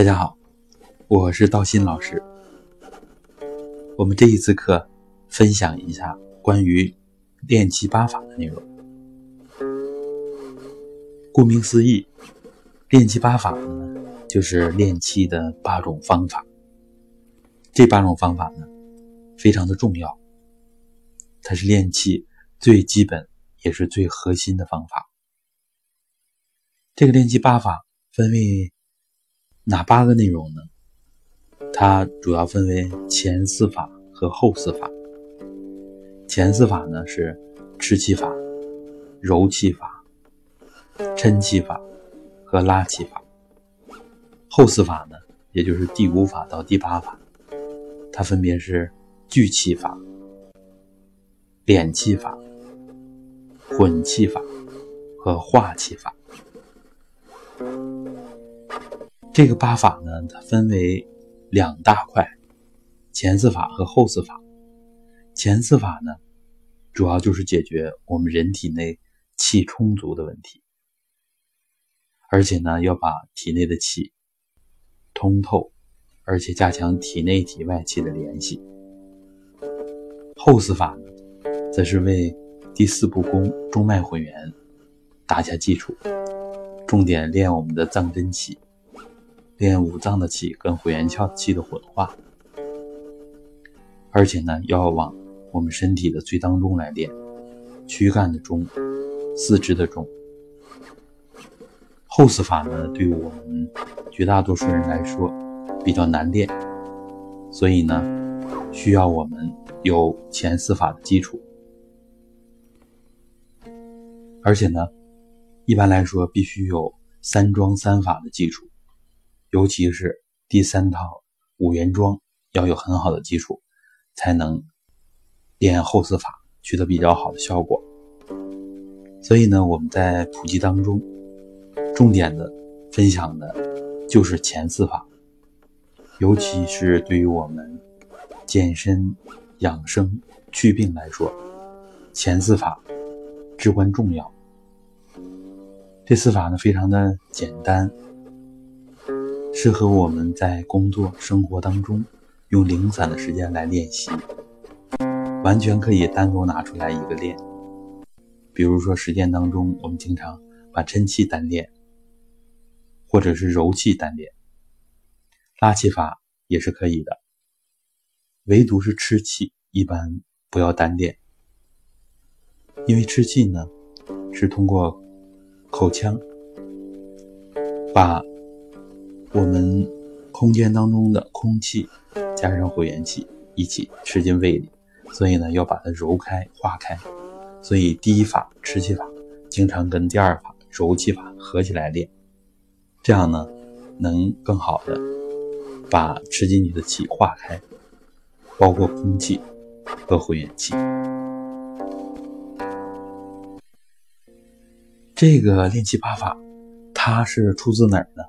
大家好，我是道心老师。我们这一次课分享一下关于练气八法的内容。顾名思义，练气八法呢，就是练气的八种方法。这八种方法呢，非常的重要，它是练气最基本也是最核心的方法。这个练气八法分为哪八个内容呢？它主要分为前四法和后四法。前四法呢是吃气法、揉气法、抻气法和拉气法。后四法呢，也就是第五法到第八法，它分别是聚气法、敛气法、混气法和化气法。这个八法呢，它分为两大块，前四法和后四法。前四法呢，主要就是解决我们人体内气充足的问题，而且呢，要把体内的气通透，而且加强体内体外气的联系。后四法呢，则是为第四部宫中脉混元打下基础，重点练我们的脏真气。练五脏的气跟回元窍气的混化，而且呢，要往我们身体的最当中来练，躯干的中，四肢的中。后四法呢，对于我们绝大多数人来说比较难练，所以呢，需要我们有前四法的基础，而且呢，一般来说必须有三桩三法的基础。尤其是第三套五元桩要有很好的基础，才能练后四法取得比较好的效果。所以呢，我们在普及当中重点的分享的就是前四法，尤其是对于我们健身、养生、祛病来说，前四法至关重要。这四法呢，非常的简单。适合我们在工作生活当中用零散的时间来练习，完全可以单独拿出来一个练。比如说实践当中，我们经常把抻气单练，或者是柔气单练，拉气法也是可以的。唯独是吃气，一般不要单练，因为吃气呢是通过口腔把。我们空间当中的空气加上火元气一起吃进胃里，所以呢要把它揉开化开。所以第一法吃气法经常跟第二法揉气法合起来练，这样呢能更好的把吃进去的气化开，包括空气和火元气。这个练气八法，它是出自哪儿呢？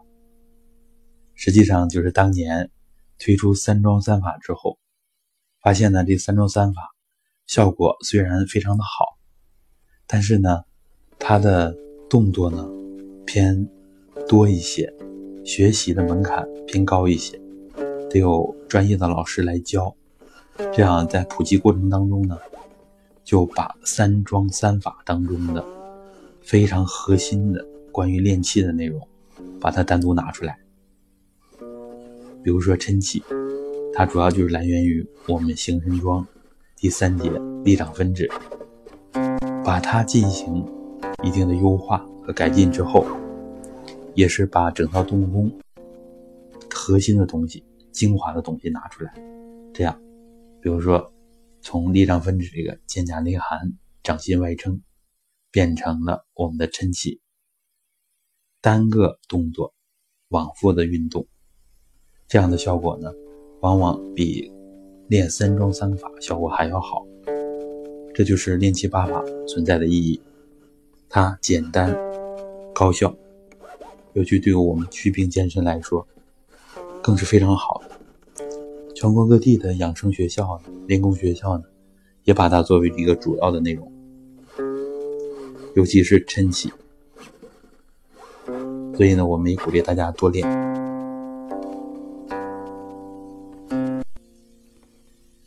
实际上就是当年推出三桩三法之后，发现呢这三桩三法效果虽然非常的好，但是呢它的动作呢偏多一些，学习的门槛偏高一些，得有专业的老师来教。这样在普及过程当中呢，就把三桩三法当中的非常核心的关于练气的内容，把它单独拿出来。比如说抻气，它主要就是来源于我们形神桩第三节立掌分指，把它进行一定的优化和改进之后，也是把整套动功核心的东西、精华的东西拿出来。这样，比如说从立掌分指这个肩胛内含、掌心外撑，变成了我们的抻气，单个动作往复的运动。这样的效果呢，往往比练三桩三法效果还要好。这就是练气八法存在的意义，它简单高效，尤其对于我们祛病健身来说，更是非常好的。全国各地的养生学校呢，练功学校呢，也把它作为一个主要的内容，尤其是晨气。所以呢，我们也鼓励大家多练。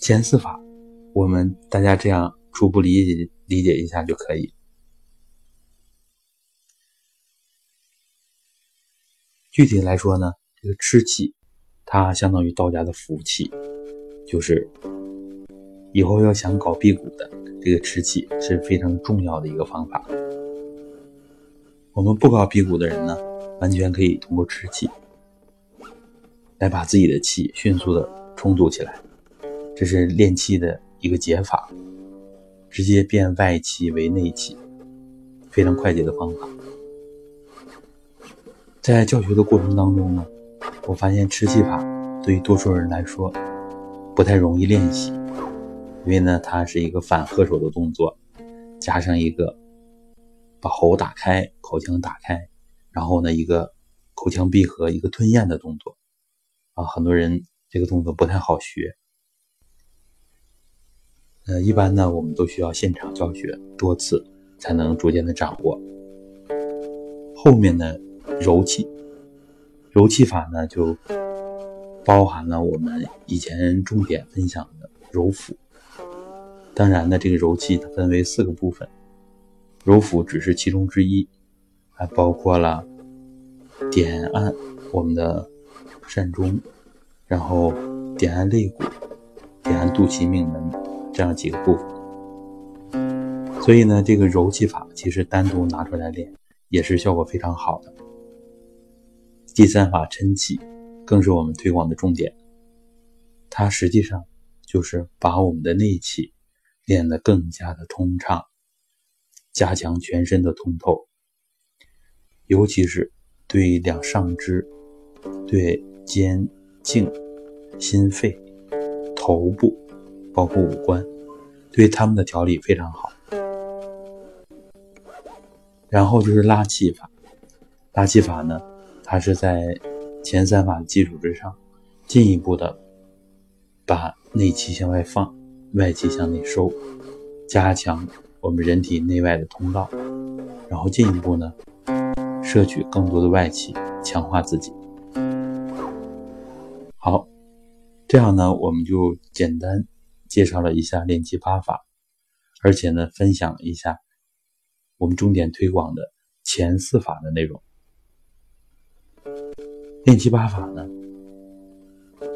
前四法，我们大家这样初步理解理解一下就可以。具体来说呢，这个吃气，它相当于道家的福气，就是以后要想搞辟谷的，这个吃气是非常重要的一个方法。我们不搞辟谷的人呢，完全可以通过吃气来把自己的气迅速的充足起来，这是练气的一个解法，直接变外气为内气，非常快捷的方法。在教学的过程当中呢，我发现吃气法对于多数人来说不太容易练习，因为呢，它是一个反合手的动作，加上一个把喉打开、口腔打开，然后呢，一个口腔闭合、一个吞咽的动作啊，很多人这个动作不太好学。呃，一般呢，我们都需要现场教学多次才能逐渐的掌握。后面呢？揉气，揉气法呢，就包含了我们以前重点分享的揉腹。当然呢，这个揉气它分为四个部分，揉腹只是其中之一，还包括了点按我们的膻中，然后点按肋骨，点按肚脐、命门这样几个部分。所以呢，这个揉气法其实单独拿出来练，也是效果非常好的。第三法抻气，更是我们推广的重点。它实际上就是把我们的内气练得更加的通畅，加强全身的通透，尤其是对两上肢、对肩颈、心肺、头部，包括五官，对他们的调理非常好。然后就是拉气法，拉气法呢？它是在前三法的基础之上，进一步的把内气向外放，外气向内收，加强我们人体内外的通道，然后进一步呢，摄取更多的外气，强化自己。好，这样呢，我们就简单介绍了一下练气八法，而且呢，分享一下我们重点推广的前四法的内容。练气八法呢，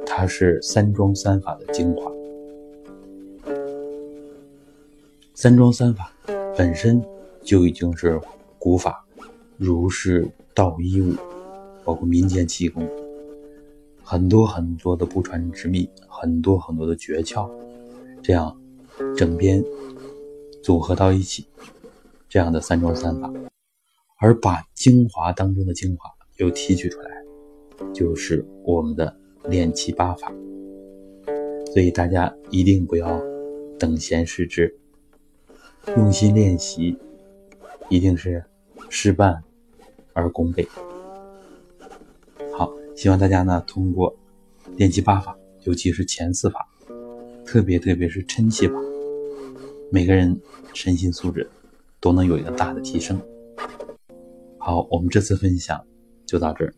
它是三桩三法的精华。三桩三法本身就已经是古法，儒释道医武，包括民间气功，很多很多的不传之秘，很多很多的诀窍，这样整编组合到一起，这样的三桩三法，而把精华当中的精华又提取出来。就是我们的练气八法，所以大家一定不要等闲视之，用心练习，一定是事半而功倍。好，希望大家呢通过练气八法，尤其是前四法，特别特别是撑气吧，每个人身心素质都能有一个大的提升。好，我们这次分享就到这儿。